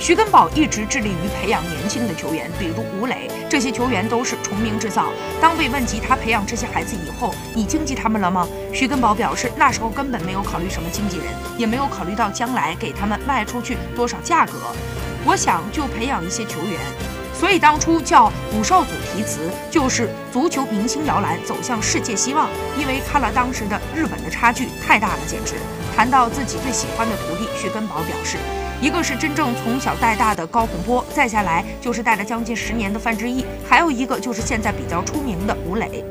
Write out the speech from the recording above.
徐根宝一直致力于培养年轻的球员，比如吴磊，这些球员都是重名制造。当被问及他培养这些孩子以后，你经济他们了吗？徐根宝表示，那时候根本没有考虑什么经纪人，也没有考虑到将来给他们卖出去多少价格。我想就培养一些球员，所以当初叫五少组题词就是足球明星摇篮走向世界希望，因为看了当时的日本的差距太大了，简直。谈到自己最喜欢的徒弟，徐根宝表示。一个是真正从小带大的高洪波，再下来就是带了将近十年的范志毅，还有一个就是现在比较出名的吴磊。